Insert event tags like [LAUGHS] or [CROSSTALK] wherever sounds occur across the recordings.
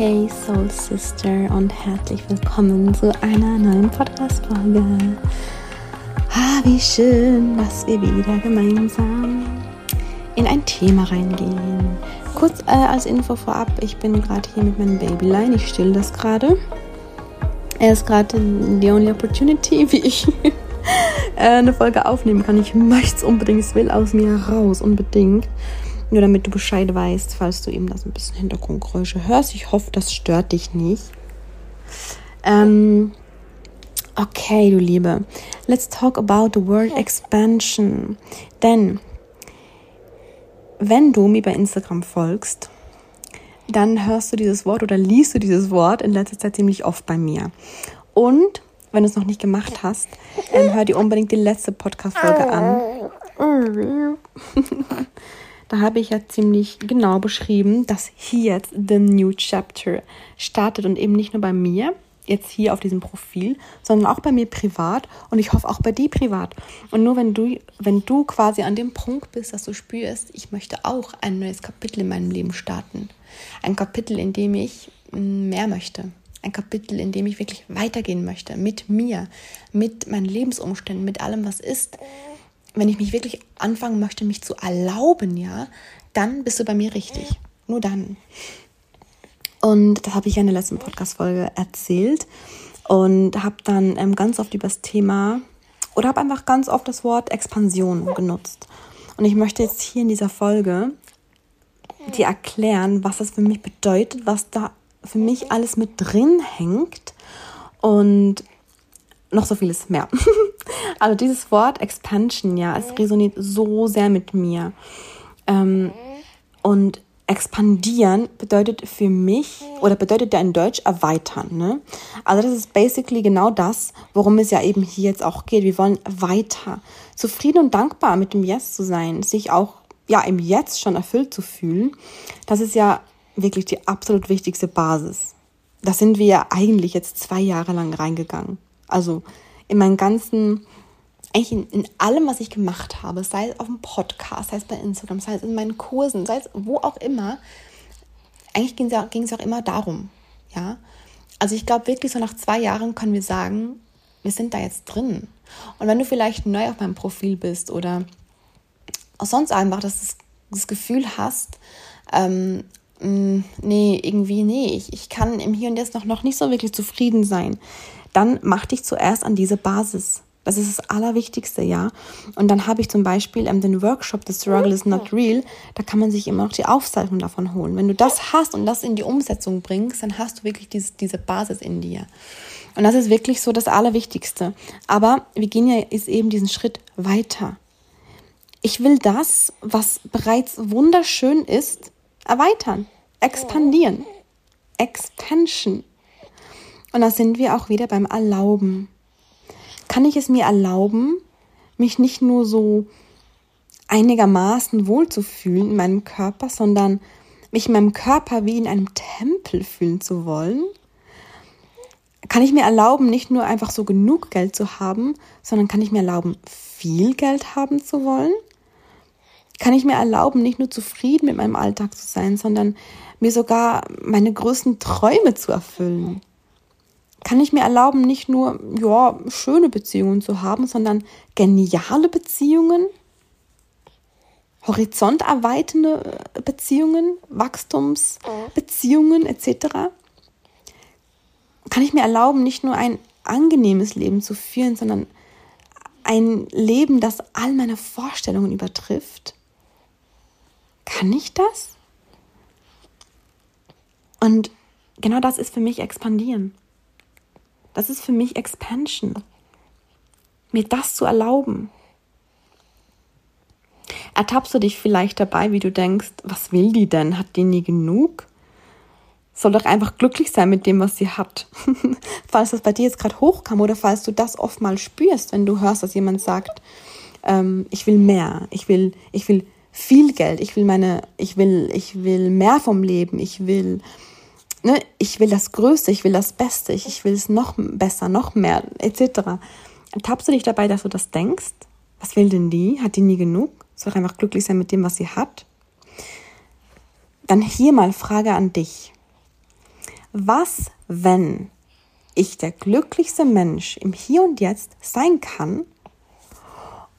Hey Soul Sister und herzlich willkommen zu einer neuen Podcast-Folge. Ah, wie schön, dass wir wieder gemeinsam in ein Thema reingehen. Kurz äh, als Info vorab, ich bin gerade hier mit meinem Babyline, ich still das gerade. Er ist gerade die only opportunity, [LAUGHS] wie ich äh, eine Folge aufnehmen kann. Ich möchte es unbedingt, es will aus mir raus, unbedingt. Nur damit du Bescheid weißt, falls du eben das ein bisschen Hintergrundgeräusche hörst. Ich hoffe, das stört dich nicht. Ähm, okay, du Liebe. Let's talk about the word expansion. Denn wenn du mir bei Instagram folgst, dann hörst du dieses Wort oder liest du dieses Wort in letzter Zeit ziemlich oft bei mir. Und wenn du es noch nicht gemacht hast, ähm, hör dir unbedingt die letzte Podcast-Folge an. [LAUGHS] [LAUGHS] Da habe ich ja ziemlich genau beschrieben, dass hier jetzt The New Chapter startet und eben nicht nur bei mir, jetzt hier auf diesem Profil, sondern auch bei mir privat und ich hoffe auch bei dir privat. Und nur wenn du, wenn du quasi an dem Punkt bist, dass du spürst, ich möchte auch ein neues Kapitel in meinem Leben starten. Ein Kapitel, in dem ich mehr möchte. Ein Kapitel, in dem ich wirklich weitergehen möchte. Mit mir, mit meinen Lebensumständen, mit allem, was ist wenn ich mich wirklich anfangen möchte, mich zu erlauben, ja, dann bist du bei mir richtig. Nur dann. Und das habe ich ja in der letzten Podcast-Folge erzählt und habe dann ähm, ganz oft über das Thema oder habe einfach ganz oft das Wort Expansion genutzt. Und ich möchte jetzt hier in dieser Folge dir erklären, was das für mich bedeutet, was da für mich alles mit drin hängt und noch so vieles mehr. [LAUGHS] also dieses Wort Expansion, ja, es resoniert so sehr mit mir. Ähm, und expandieren bedeutet für mich oder bedeutet ja in Deutsch erweitern. Ne? Also das ist basically genau das, worum es ja eben hier jetzt auch geht. Wir wollen weiter zufrieden und dankbar mit dem Yes zu sein, sich auch ja im Jetzt schon erfüllt zu fühlen. Das ist ja wirklich die absolut wichtigste Basis. Da sind wir ja eigentlich jetzt zwei Jahre lang reingegangen. Also in meinen ganzen, eigentlich in, in, allem, was ich gemacht habe, sei es auf dem Podcast, sei es bei Instagram, sei es in meinen Kursen, sei es wo auch immer, eigentlich ging es ja, ging auch immer darum, ja. Also ich glaube wirklich so nach zwei Jahren können wir sagen, wir sind da jetzt drin. Und wenn du vielleicht neu auf meinem Profil bist oder auch sonst einfach das, das Gefühl hast, ähm, mm, nee, irgendwie, nee, ich, ich kann im Hier und Jetzt noch, noch nicht so wirklich zufrieden sein dann mach dich zuerst an diese Basis. Das ist das Allerwichtigste, ja. Und dann habe ich zum Beispiel ähm, den Workshop The Struggle is Not Real. Da kann man sich immer noch die Aufzeichnung davon holen. Wenn du das hast und das in die Umsetzung bringst, dann hast du wirklich diese, diese Basis in dir. Und das ist wirklich so das Allerwichtigste. Aber wir gehen ja ist eben diesen Schritt weiter. Ich will das, was bereits wunderschön ist, erweitern, expandieren. Expansion. Und da sind wir auch wieder beim Erlauben. Kann ich es mir erlauben, mich nicht nur so einigermaßen wohlzufühlen in meinem Körper, sondern mich in meinem Körper wie in einem Tempel fühlen zu wollen? Kann ich mir erlauben, nicht nur einfach so genug Geld zu haben, sondern kann ich mir erlauben, viel Geld haben zu wollen? Kann ich mir erlauben, nicht nur zufrieden mit meinem Alltag zu sein, sondern mir sogar meine größten Träume zu erfüllen? Kann ich mir erlauben, nicht nur ja, schöne Beziehungen zu haben, sondern geniale Beziehungen, horizonterweitende äh, Beziehungen, Wachstumsbeziehungen etc. Kann ich mir erlauben, nicht nur ein angenehmes Leben zu führen, sondern ein Leben, das all meine Vorstellungen übertrifft? Kann ich das? Und genau das ist für mich expandieren. Das ist für mich Expansion. Mir das zu erlauben. Ertappst du dich vielleicht dabei, wie du denkst, was will die denn? Hat die nie genug? Soll doch einfach glücklich sein mit dem, was sie hat. [LAUGHS] falls das bei dir jetzt gerade hochkam oder falls du das oft mal spürst, wenn du hörst, dass jemand sagt, ähm, ich will mehr, ich will, ich will viel Geld, ich will meine, ich will, ich will mehr vom Leben, ich will ne, ich will das Größte, ich will das Beste, ich, ich will es noch besser, noch mehr, etc. Tappst du dich dabei, dass du das denkst? Was will denn die? Hat die nie genug? Soll einfach glücklich sein mit dem, was sie hat? Dann hier mal Frage an dich. Was, wenn ich der glücklichste Mensch im Hier und Jetzt sein kann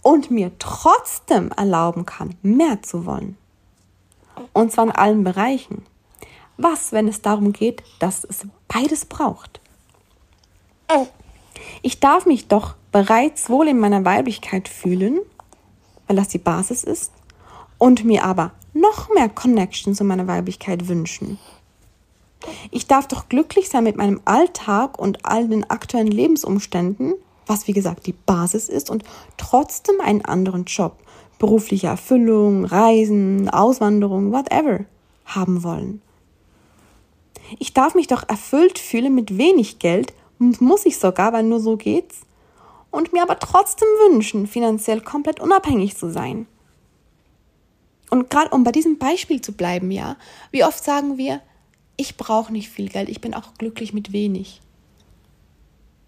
und mir trotzdem erlauben kann, mehr zu wollen? Und zwar in allen Bereichen. Was, wenn es darum geht, dass es beides braucht? Ich darf mich doch bereits wohl in meiner Weiblichkeit fühlen, weil das die Basis ist, und mir aber noch mehr Connection zu meiner Weiblichkeit wünschen. Ich darf doch glücklich sein mit meinem Alltag und all den aktuellen Lebensumständen, was wie gesagt die Basis ist, und trotzdem einen anderen Job, berufliche Erfüllung, Reisen, Auswanderung, whatever haben wollen. Ich darf mich doch erfüllt fühlen mit wenig Geld, muss ich sogar, weil nur so geht's, und mir aber trotzdem wünschen, finanziell komplett unabhängig zu sein. Und gerade um bei diesem Beispiel zu bleiben, ja, wie oft sagen wir, ich brauche nicht viel Geld, ich bin auch glücklich mit wenig.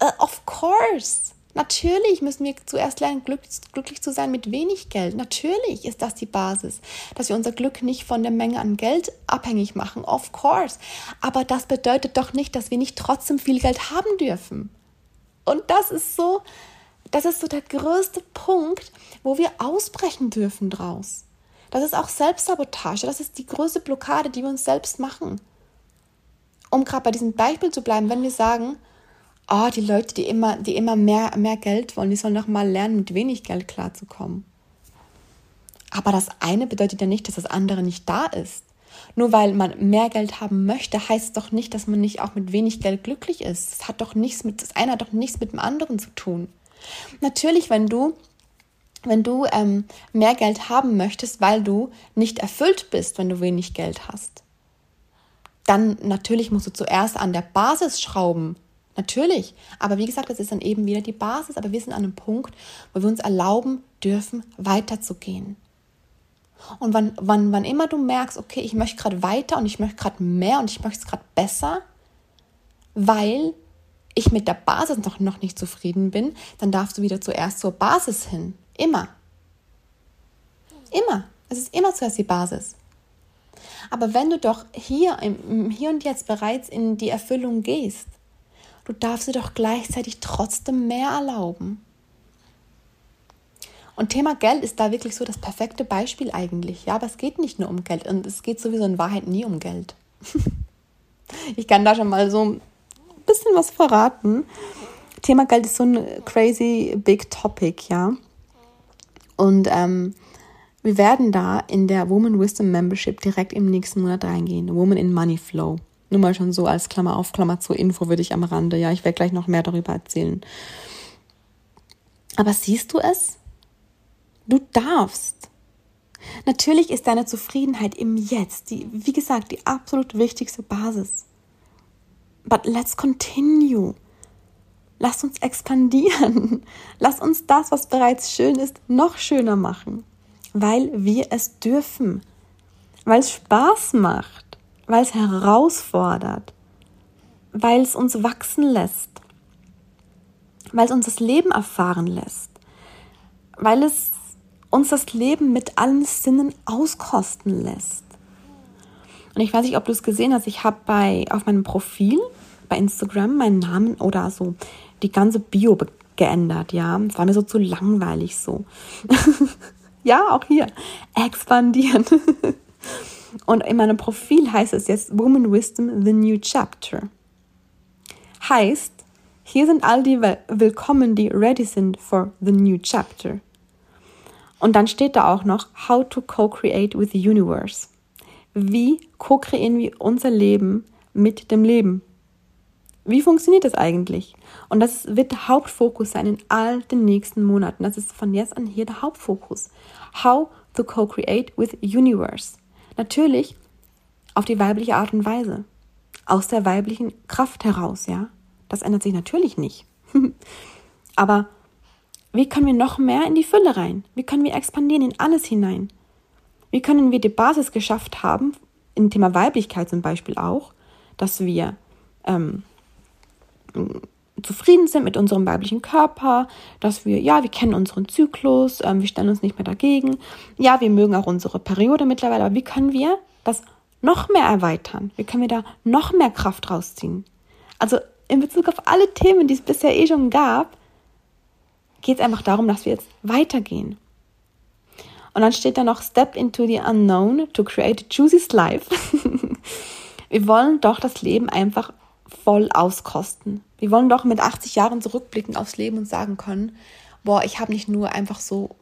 Uh, of course. Natürlich müssen wir zuerst lernen, glücklich, zu sein mit wenig Geld. Natürlich ist das die Basis, dass wir unser Glück nicht von der Menge an Geld abhängig machen. Of course. Aber das bedeutet doch nicht, dass wir nicht trotzdem viel Geld haben dürfen. Und das ist so, das ist so der größte Punkt, wo wir ausbrechen dürfen draus. Das ist auch Selbstsabotage. Das ist die größte Blockade, die wir uns selbst machen. Um gerade bei diesem Beispiel zu bleiben, wenn wir sagen, oh, die Leute, die immer, die immer mehr, mehr Geld wollen, die sollen doch mal lernen, mit wenig Geld klarzukommen. Aber das eine bedeutet ja nicht, dass das andere nicht da ist. Nur weil man mehr Geld haben möchte, heißt doch nicht, dass man nicht auch mit wenig Geld glücklich ist. Das hat doch nichts mit, das eine hat doch nichts mit dem anderen zu tun. Natürlich, wenn du wenn du ähm, mehr Geld haben möchtest, weil du nicht erfüllt bist, wenn du wenig Geld hast, dann natürlich musst du zuerst an der Basis schrauben. Natürlich. Aber wie gesagt, das ist dann eben wieder die Basis. Aber wir sind an einem Punkt, wo wir uns erlauben dürfen, weiterzugehen. Und wann, wann, wann immer du merkst, okay, ich möchte gerade weiter und ich möchte gerade mehr und ich möchte es gerade besser, weil ich mit der Basis noch, noch nicht zufrieden bin, dann darfst du wieder zuerst zur Basis hin. Immer. Immer. Es ist immer zuerst die Basis. Aber wenn du doch hier, im, hier und jetzt bereits in die Erfüllung gehst, du darfst dir doch gleichzeitig trotzdem mehr erlauben. Und Thema Geld ist da wirklich so das perfekte Beispiel eigentlich. Ja, aber es geht nicht nur um Geld und es geht sowieso in Wahrheit nie um Geld. [LAUGHS] ich kann da schon mal so ein bisschen was verraten. Thema Geld ist so ein crazy big topic, ja. Und ähm, wir werden da in der Woman Wisdom Membership direkt im nächsten Monat reingehen. Woman in Money Flow. Nur mal schon so als Klammer auf, Klammer zur Info würde ich am Rande. Ja, ich werde gleich noch mehr darüber erzählen. Aber siehst du es? Du darfst. Natürlich ist deine Zufriedenheit im Jetzt, die, wie gesagt, die absolut wichtigste Basis. But let's continue. Lass uns expandieren. [LAUGHS] Lass uns das, was bereits schön ist, noch schöner machen, weil wir es dürfen, weil es Spaß macht, weil es herausfordert, weil es uns wachsen lässt, weil es uns das Leben erfahren lässt, weil es uns das Leben mit allen Sinnen auskosten lässt. Und ich weiß nicht, ob du es gesehen hast, ich habe bei auf meinem Profil bei Instagram meinen Namen oder so die ganze Bio geändert, ja. Es war mir so zu langweilig so. [LAUGHS] ja, auch hier. Expandieren. [LAUGHS] Und in meinem Profil heißt es jetzt Woman Wisdom The New Chapter. Heißt, hier sind all die willkommen, die ready sind for the new chapter. Und dann steht da auch noch How to co-create with the universe. Wie co-kreieren wir unser Leben mit dem Leben? Wie funktioniert das eigentlich? Und das wird der Hauptfokus sein in all den nächsten Monaten. Das ist von jetzt an hier der Hauptfokus. How to co-create with universe. Natürlich auf die weibliche Art und Weise. Aus der weiblichen Kraft heraus, ja. Das ändert sich natürlich nicht. [LAUGHS] Aber wie können wir noch mehr in die Fülle rein? Wie können wir expandieren in alles hinein? Wie können wir die Basis geschafft haben, im Thema Weiblichkeit zum Beispiel auch, dass wir ähm, zufrieden sind mit unserem weiblichen Körper, dass wir, ja, wir kennen unseren Zyklus, ähm, wir stellen uns nicht mehr dagegen, ja, wir mögen auch unsere Periode mittlerweile, aber wie können wir das noch mehr erweitern? Wie können wir da noch mehr Kraft rausziehen? Also in Bezug auf alle Themen, die es bisher eh schon gab, geht es einfach darum, dass wir jetzt weitergehen. Und dann steht da noch Step into the unknown to create a juicy life. [LAUGHS] wir wollen doch das Leben einfach voll auskosten. Wir wollen doch mit 80 Jahren zurückblicken aufs Leben und sagen können, boah, ich habe nicht nur einfach so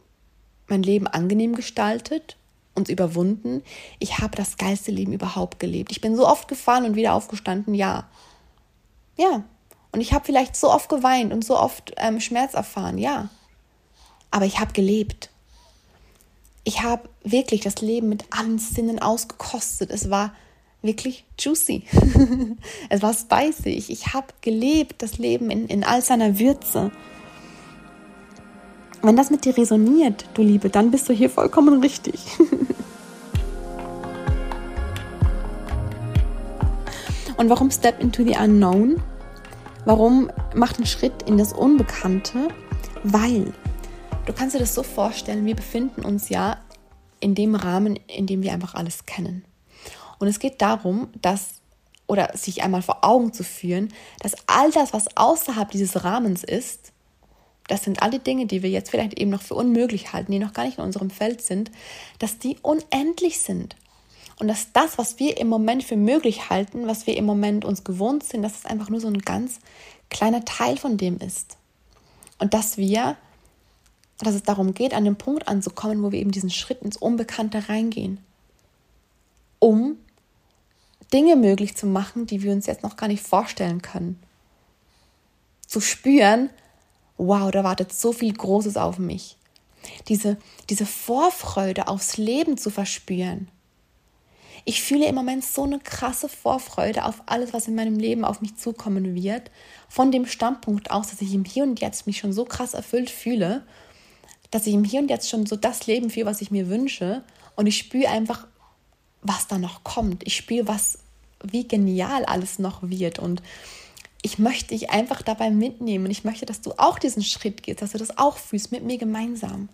mein Leben angenehm gestaltet und überwunden, ich habe das geilste Leben überhaupt gelebt. Ich bin so oft gefahren und wieder aufgestanden, ja. Ja. Und ich habe vielleicht so oft geweint und so oft ähm, Schmerz erfahren, ja. Aber ich habe gelebt. Ich habe wirklich das Leben mit allen Sinnen ausgekostet. Es war wirklich juicy. [LAUGHS] es war spicy. Ich habe gelebt, das Leben in, in all seiner Würze. Wenn das mit dir resoniert, du Liebe, dann bist du hier vollkommen richtig. [LAUGHS] Und warum Step into the Unknown? Warum macht einen Schritt in das Unbekannte? Weil du kannst dir das so vorstellen, wir befinden uns ja in dem Rahmen, in dem wir einfach alles kennen. Und es geht darum, dass oder sich einmal vor Augen zu führen, dass all das, was außerhalb dieses Rahmens ist, das sind alle Dinge, die wir jetzt vielleicht eben noch für unmöglich halten, die noch gar nicht in unserem Feld sind, dass die unendlich sind. Und dass das, was wir im Moment für möglich halten, was wir im Moment uns gewohnt sind, dass es einfach nur so ein ganz kleiner Teil von dem ist. Und dass wir, dass es darum geht, an den Punkt anzukommen, wo wir eben diesen Schritt ins Unbekannte reingehen, um Dinge möglich zu machen, die wir uns jetzt noch gar nicht vorstellen können. Zu spüren, wow, da wartet so viel Großes auf mich. Diese, diese Vorfreude aufs Leben zu verspüren. Ich fühle im Moment so eine krasse Vorfreude auf alles, was in meinem Leben auf mich zukommen wird. Von dem Standpunkt aus, dass ich im Hier und Jetzt mich schon so krass erfüllt fühle, dass ich im Hier und Jetzt schon so das Leben fühle, was ich mir wünsche. Und ich spüre einfach, was da noch kommt. Ich spüre, was, wie genial alles noch wird. Und ich möchte dich einfach dabei mitnehmen. Und ich möchte, dass du auch diesen Schritt gehst, dass du das auch fühlst mit mir gemeinsam.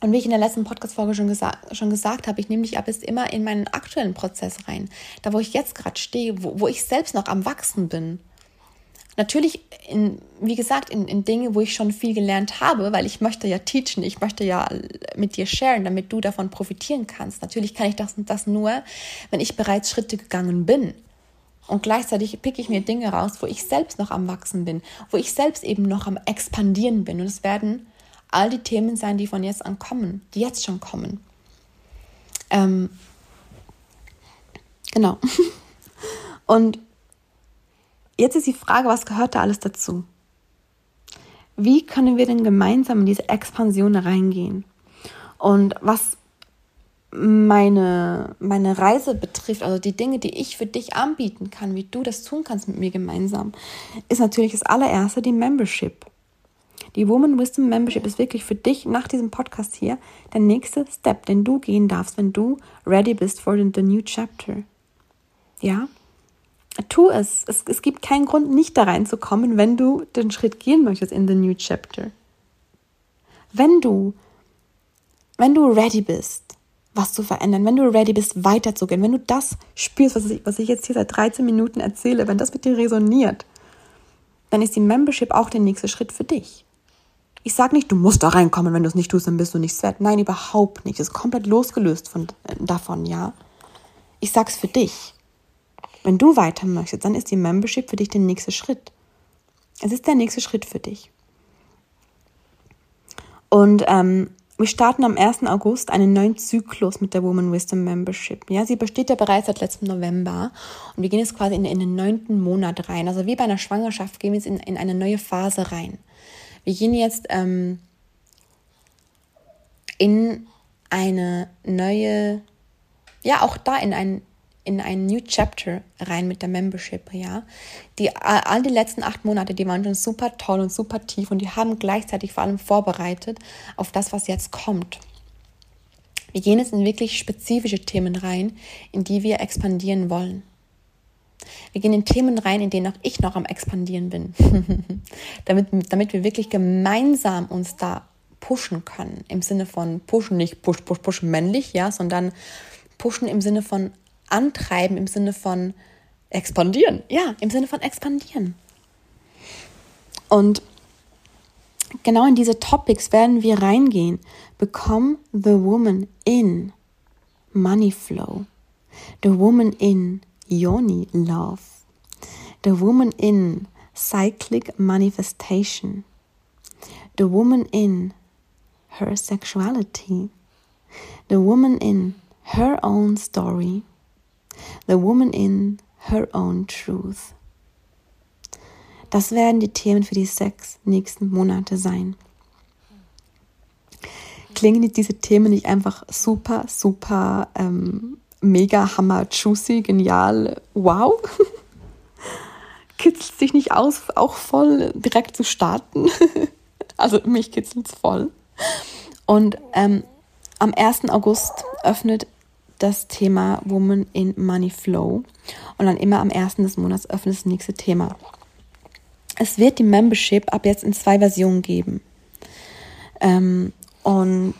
Und wie ich in der letzten Podcast-Folge schon, gesa schon gesagt habe, ich nehme dich ab jetzt immer in meinen aktuellen Prozess rein. Da, wo ich jetzt gerade stehe, wo, wo ich selbst noch am Wachsen bin. Natürlich, in, wie gesagt, in, in Dinge, wo ich schon viel gelernt habe, weil ich möchte ja teachen, ich möchte ja mit dir sharen, damit du davon profitieren kannst. Natürlich kann ich das, das nur, wenn ich bereits Schritte gegangen bin. Und gleichzeitig picke ich mir Dinge raus, wo ich selbst noch am Wachsen bin, wo ich selbst eben noch am Expandieren bin. Und es werden all die Themen sein, die von jetzt an kommen, die jetzt schon kommen. Ähm, genau. [LAUGHS] Und Jetzt ist die Frage, was gehört da alles dazu? Wie können wir denn gemeinsam in diese Expansion reingehen? Und was meine, meine Reise betrifft, also die Dinge, die ich für dich anbieten kann, wie du das tun kannst mit mir gemeinsam, ist natürlich das allererste die Membership. Die Woman Wisdom Membership ist wirklich für dich nach diesem Podcast hier der nächste Step, den du gehen darfst, wenn du ready bist for the new chapter. Ja? Tu es. es. Es gibt keinen Grund, nicht da reinzukommen, wenn du den Schritt gehen möchtest in the new chapter. Wenn du, wenn du ready bist, was zu verändern, wenn du ready bist, weiterzugehen, wenn du das spürst, was ich, was ich jetzt hier seit 13 Minuten erzähle, wenn das mit dir resoniert, dann ist die Membership auch der nächste Schritt für dich. Ich sage nicht, du musst da reinkommen, wenn du es nicht tust, dann bist du nichts wert. Nein, überhaupt nicht. Das ist komplett losgelöst von, davon, ja. Ich sag's für dich. Wenn du weiter möchtest, dann ist die Membership für dich der nächste Schritt. Es ist der nächste Schritt für dich. Und ähm, wir starten am 1. August einen neuen Zyklus mit der Woman Wisdom Membership. Ja, sie besteht ja bereits seit letztem November und wir gehen jetzt quasi in, in den neunten Monat rein. Also wie bei einer Schwangerschaft gehen wir jetzt in, in eine neue Phase rein. Wir gehen jetzt ähm, in eine neue, ja auch da in ein in ein New Chapter rein mit der Membership, ja. Die all die letzten acht Monate, die waren schon super toll und super tief und die haben gleichzeitig vor allem vorbereitet auf das, was jetzt kommt. Wir gehen jetzt in wirklich spezifische Themen rein, in die wir expandieren wollen. Wir gehen in Themen rein, in denen auch ich noch am expandieren bin, [LAUGHS] damit, damit wir wirklich gemeinsam uns da pushen können. Im Sinne von pushen, nicht push, push, push männlich, ja, sondern pushen im Sinne von antreiben, im Sinne von expandieren. Ja, im Sinne von expandieren. Und genau in diese Topics werden wir reingehen. Become the woman in money flow. The woman in yoni love. The woman in cyclic manifestation. The woman in her sexuality. The woman in her own story. The woman in her own truth. Das werden die Themen für die sechs nächsten Monate sein. Klingen diese Themen nicht einfach super, super, ähm, mega, hammer, juicy, genial, wow? [LAUGHS] Kitzelt sich nicht aus, auch voll direkt zu starten? [LAUGHS] also mich kitzelt es voll. Und ähm, am 1. August öffnet das Thema Woman in Money Flow. Und dann immer am 1. des Monats öffnet das nächste Thema. Es wird die Membership ab jetzt in zwei Versionen geben. Ähm, und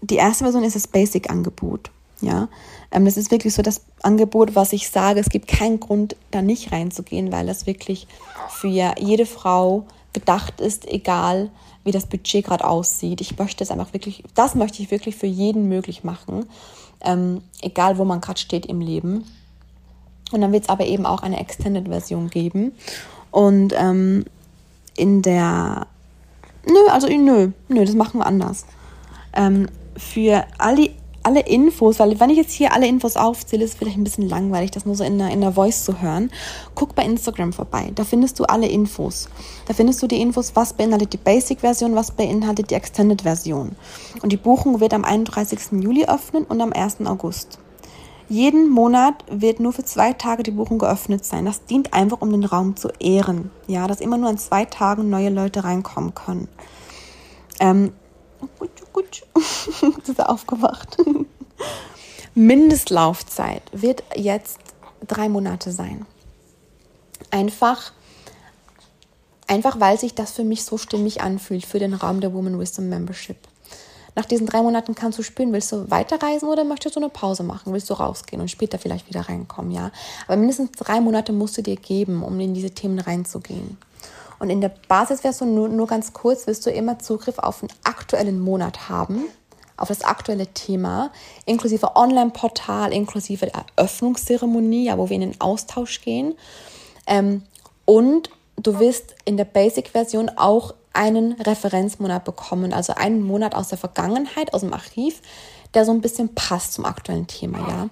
die erste Version ist das Basic-Angebot. Ja, ähm, das ist wirklich so das Angebot, was ich sage. Es gibt keinen Grund, da nicht reinzugehen, weil das wirklich für jede Frau gedacht ist, egal wie das Budget gerade aussieht. Ich möchte es einfach wirklich, das möchte ich wirklich für jeden möglich machen, ähm, egal wo man gerade steht im Leben. Und dann wird es aber eben auch eine Extended-Version geben. Und ähm, in der, nö, also nö, nö, das machen wir anders. Ähm, für alle alle Infos, weil wenn ich jetzt hier alle Infos aufzähle, ist es vielleicht ein bisschen langweilig, das nur so in der, in der Voice zu hören. Guck bei Instagram vorbei, da findest du alle Infos. Da findest du die Infos, was beinhaltet die Basic-Version, was beinhaltet die Extended-Version. Und die Buchung wird am 31. Juli öffnen und am 1. August. Jeden Monat wird nur für zwei Tage die Buchung geöffnet sein. Das dient einfach, um den Raum zu ehren. Ja, dass immer nur an zwei Tagen neue Leute reinkommen können. Ähm, gut. Jetzt ist er aufgewacht. Mindestlaufzeit wird jetzt drei Monate sein. Einfach, einfach weil sich das für mich so stimmig anfühlt für den Raum der Woman Wisdom Membership. Nach diesen drei Monaten kannst du spüren, willst du weiterreisen oder möchtest du eine Pause machen? Willst du rausgehen und später vielleicht wieder reinkommen, ja? Aber mindestens drei Monate musst du dir geben, um in diese Themen reinzugehen. Und in der Basisversion, nur, nur ganz kurz, wirst du immer Zugriff auf einen aktuellen Monat haben, auf das aktuelle Thema, inklusive Online-Portal, inklusive Eröffnungszeremonie, ja, wo wir in den Austausch gehen. Ähm, und du wirst in der Basic-Version auch einen Referenzmonat bekommen, also einen Monat aus der Vergangenheit, aus dem Archiv, der so ein bisschen passt zum aktuellen Thema, ja.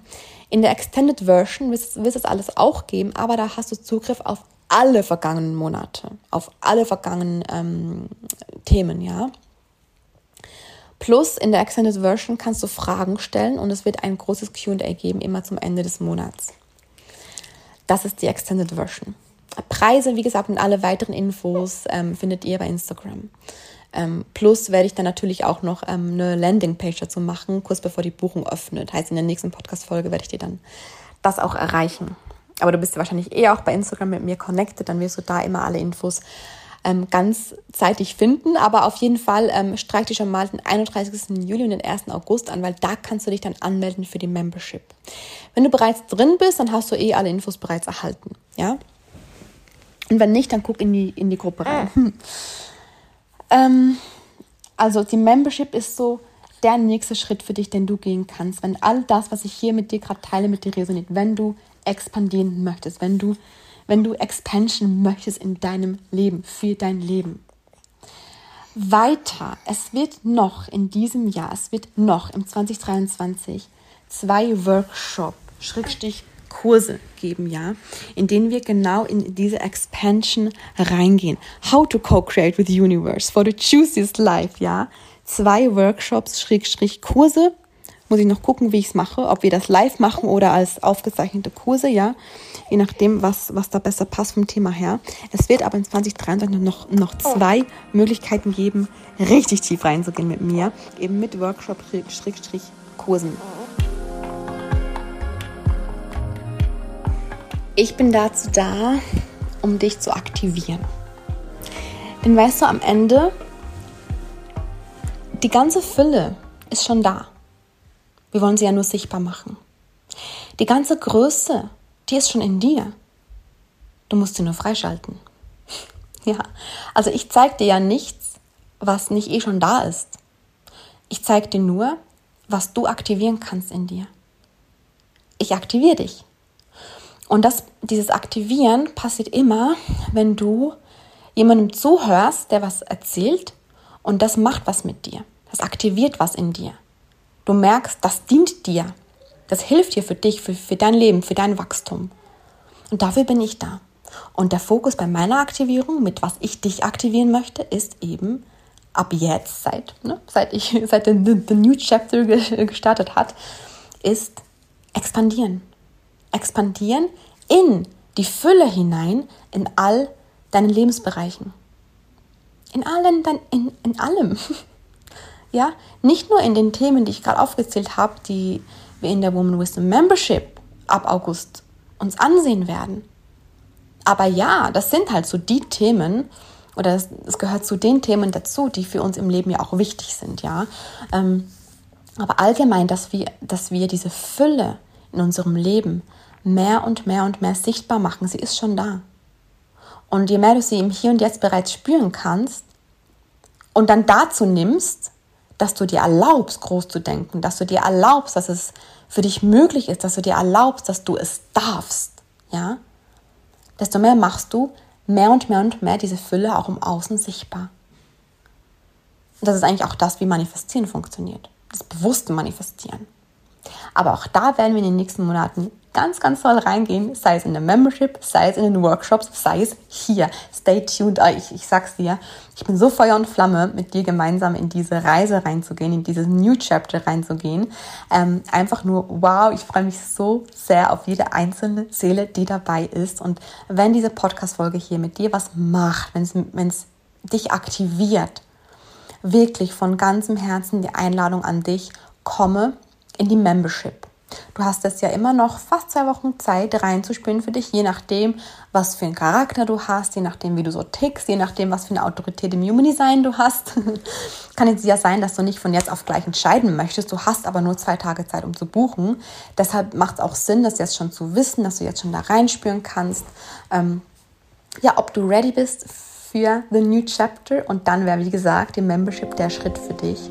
In der Extended Version wird es alles auch geben, aber da hast du Zugriff auf alle vergangenen Monate, auf alle vergangenen ähm, Themen, ja. Plus in der Extended Version kannst du Fragen stellen und es wird ein großes QA geben, immer zum Ende des Monats. Das ist die Extended Version. Preise, wie gesagt, und alle weiteren Infos ähm, findet ihr bei Instagram. Ähm, plus werde ich dann natürlich auch noch ähm, eine Landingpage dazu machen, kurz bevor die Buchung öffnet. Heißt, in der nächsten Podcast-Folge werde ich dir dann das auch erreichen. Aber du bist ja wahrscheinlich eh auch bei Instagram mit mir connected, dann wirst du da immer alle Infos ähm, ganz zeitig finden. Aber auf jeden Fall ähm, streich dich schon mal den 31. Juli und den 1. August an, weil da kannst du dich dann anmelden für die Membership. Wenn du bereits drin bist, dann hast du eh alle Infos bereits erhalten. Ja? Und wenn nicht, dann guck in die, in die Gruppe rein. Hm. Ähm, also die Membership ist so der nächste Schritt für dich, den du gehen kannst. Wenn all das, was ich hier mit dir gerade teile, mit dir resoniert, wenn du expandieren möchtest, wenn du, wenn du Expansion möchtest in deinem Leben, für dein Leben. Weiter, es wird noch in diesem Jahr, es wird noch im 2023 zwei Workshop, Schrägstrich Kurse geben, ja, in denen wir genau in diese Expansion reingehen. How to co-create with the universe for the juiciest life, ja. Zwei Workshops, Schrägstrich Kurse, muss ich noch gucken, wie ich es mache, ob wir das live machen oder als aufgezeichnete Kurse, ja. Je nachdem, was, was da besser passt vom Thema her. Es wird aber in 2023 noch, noch zwei Möglichkeiten geben, richtig tief reinzugehen mit mir. Eben mit Workshop, Schrägstrich, Kursen. Ich bin dazu da, um dich zu aktivieren. Denn weißt du, am Ende, die ganze Fülle ist schon da. Wir wollen sie ja nur sichtbar machen. Die ganze Größe, die ist schon in dir. Du musst sie nur freischalten. [LAUGHS] ja, also ich zeige dir ja nichts, was nicht eh schon da ist. Ich zeige dir nur, was du aktivieren kannst in dir. Ich aktiviere dich. Und das, dieses Aktivieren passiert immer, wenn du jemandem zuhörst, der was erzählt und das macht was mit dir. Das aktiviert was in dir. Du merkst, das dient dir. Das hilft dir für dich, für, für dein Leben, für dein Wachstum. Und dafür bin ich da. Und der Fokus bei meiner Aktivierung, mit was ich dich aktivieren möchte, ist eben ab jetzt, seit, ne, seit ich, [LAUGHS] seit der the New Chapter gestartet hat, ist expandieren. Expandieren in die Fülle hinein, in all deinen Lebensbereichen. In allen, in, in allem. [LAUGHS] Ja, nicht nur in den Themen, die ich gerade aufgezählt habe, die wir in der Woman Wisdom Membership ab August uns ansehen werden. Aber ja, das sind halt so die Themen, oder es, gehört zu den Themen dazu, die für uns im Leben ja auch wichtig sind, ja. Ähm, aber allgemein, dass wir, dass wir diese Fülle in unserem Leben mehr und mehr und mehr sichtbar machen, sie ist schon da. Und je mehr du sie im Hier und Jetzt bereits spüren kannst und dann dazu nimmst, dass du dir erlaubst, groß zu denken, dass du dir erlaubst, dass es für dich möglich ist, dass du dir erlaubst, dass du es darfst, ja, desto mehr machst du mehr und mehr und mehr diese Fülle auch im Außen sichtbar. Und das ist eigentlich auch das, wie Manifestieren funktioniert. Das bewusste Manifestieren. Aber auch da werden wir in den nächsten Monaten ganz, ganz toll reingehen, sei es in der Membership, sei es in den Workshops, sei es hier. Stay tuned, ah, ich, ich sag's dir, ich bin so Feuer und Flamme, mit dir gemeinsam in diese Reise reinzugehen, in dieses New Chapter reinzugehen. Ähm, einfach nur, wow, ich freue mich so sehr auf jede einzelne Seele, die dabei ist. Und wenn diese Podcast-Folge hier mit dir was macht, wenn es dich aktiviert, wirklich von ganzem Herzen die Einladung an dich, komme in die Membership. Du hast jetzt ja immer noch fast zwei Wochen Zeit reinzuspielen für dich, je nachdem, was für einen Charakter du hast, je nachdem, wie du so tickst, je nachdem, was für eine Autorität im Human Design du hast. [LAUGHS] Kann jetzt ja sein, dass du nicht von jetzt auf gleich entscheiden möchtest. Du hast aber nur zwei Tage Zeit, um zu buchen. Deshalb macht es auch Sinn, das jetzt schon zu wissen, dass du jetzt schon da reinspüren kannst. Ähm, ja, ob du ready bist für The New Chapter und dann wäre, wie gesagt, die Membership der Schritt für dich.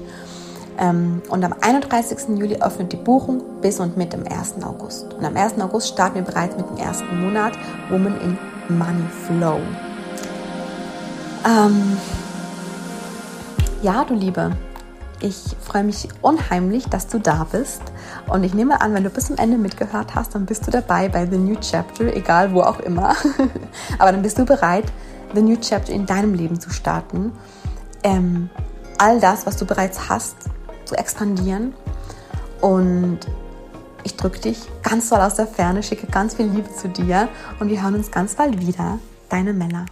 Ähm, und am 31. Juli öffnet die Buchung bis und mit dem 1. August. Und am 1. August starten wir bereits mit dem ersten Monat Woman in Money Flow. Ähm, ja, du Liebe, ich freue mich unheimlich, dass du da bist. Und ich nehme an, wenn du bis zum Ende mitgehört hast, dann bist du dabei bei The New Chapter, egal wo auch immer. [LAUGHS] Aber dann bist du bereit, The New Chapter in deinem Leben zu starten. Ähm, all das, was du bereits hast, zu expandieren. Und ich drücke dich ganz doll aus der Ferne, schicke ganz viel Liebe zu dir und wir hören uns ganz bald wieder. Deine Männer.